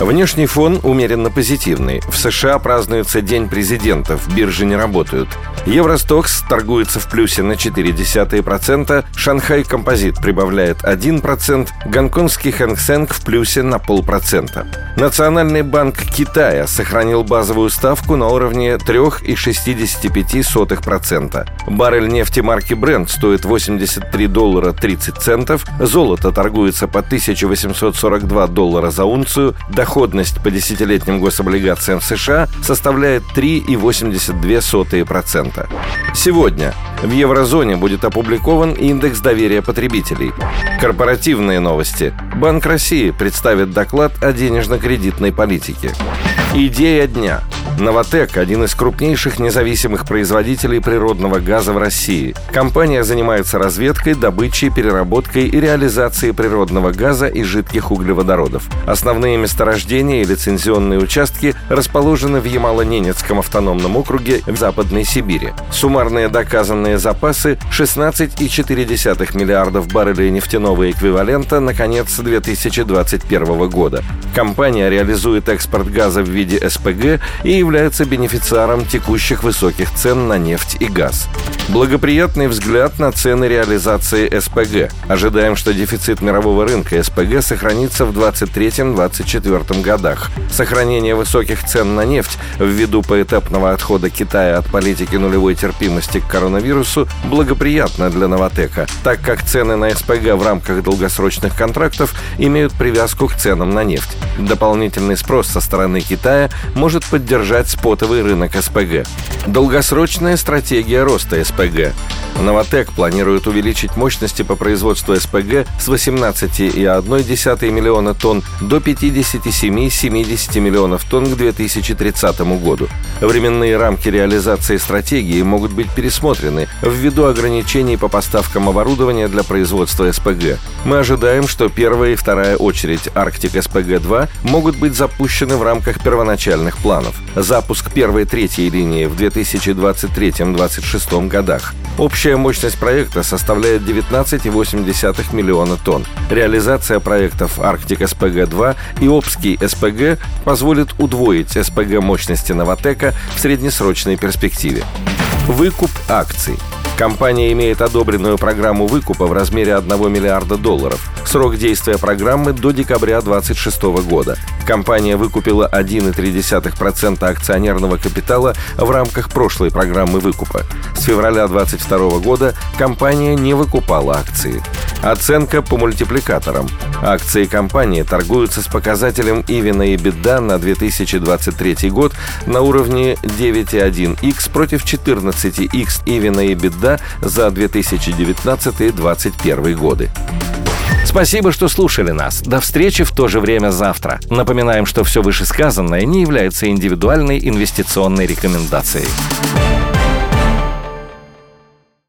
Внешний фон умеренно позитивный. В США празднуется День президентов, биржи не работают. Евростокс торгуется в плюсе на 0,4%, Шанхай Композит прибавляет 1%, гонконгский Хэнк в плюсе на полпроцента. Национальный банк Китая сохранил базовую ставку на уровне 3,65%. Баррель нефти марки Brent стоит 83 доллара 30 центов, золото торгуется по 1842 доллара за унцию, доходность по десятилетним гособлигациям США составляет 3,82%. Сегодня в еврозоне будет опубликован индекс доверия потребителей. Корпоративные новости. Банк России представит доклад о денежно-кредитной политике. Идея дня – «Новотек» — один из крупнейших независимых производителей природного газа в России. Компания занимается разведкой, добычей, переработкой и реализацией природного газа и жидких углеводородов. Основные месторождения и лицензионные участки расположены в Ямало-Ненецком автономном округе в Западной Сибири. Суммарные доказанные запасы — 16,4 миллиардов баррелей нефтяного эквивалента на конец 2021 года. Компания реализует экспорт газа в виде СПГ и является бенефициаром текущих высоких цен на нефть и газ. Благоприятный взгляд на цены реализации СПГ. Ожидаем, что дефицит мирового рынка СПГ сохранится в 2023-2024 годах. Сохранение высоких цен на нефть ввиду поэтапного отхода Китая от политики нулевой терпимости к коронавирусу благоприятно для Новотека, так как цены на СПГ в рамках долгосрочных контрактов имеют привязку к ценам на нефть. Дополнительный спрос со стороны Китая может поддержать спотовый рынок СПГ. Долгосрочная стратегия роста СПГ. Новотек планирует увеличить мощности по производству СПГ с 18,1 миллиона тонн до 57-70 миллионов тонн к 2030 году. Временные рамки реализации стратегии могут быть пересмотрены ввиду ограничений по поставкам оборудования для производства СПГ. Мы ожидаем, что первая и вторая очередь Арктик СПГ-2 могут быть запущены в рамках первоначальных планов. Запуск первой и третьей линии в 2023-2026 годах. Общая мощность проекта составляет 19,8 миллиона тонн. Реализация проектов Арктик СПГ-2 и Обский СПГ позволит удвоить СПГ мощности Новотека в среднесрочной перспективе. Выкуп акций – Компания имеет одобренную программу выкупа в размере 1 миллиарда долларов. Срок действия программы до декабря 2026 года. Компания выкупила 1,3% акционерного капитала в рамках прошлой программы выкупа. С февраля 2022 года компания не выкупала акции. Оценка по мультипликаторам. Акции компании торгуются с показателем Ивина и Беда на 2023 год на уровне 9,1x против 14x Ивина и Беда за 2019-2021 годы. Спасибо, что слушали нас. До встречи в то же время завтра. Напоминаем, что все вышесказанное не является индивидуальной инвестиционной рекомендацией.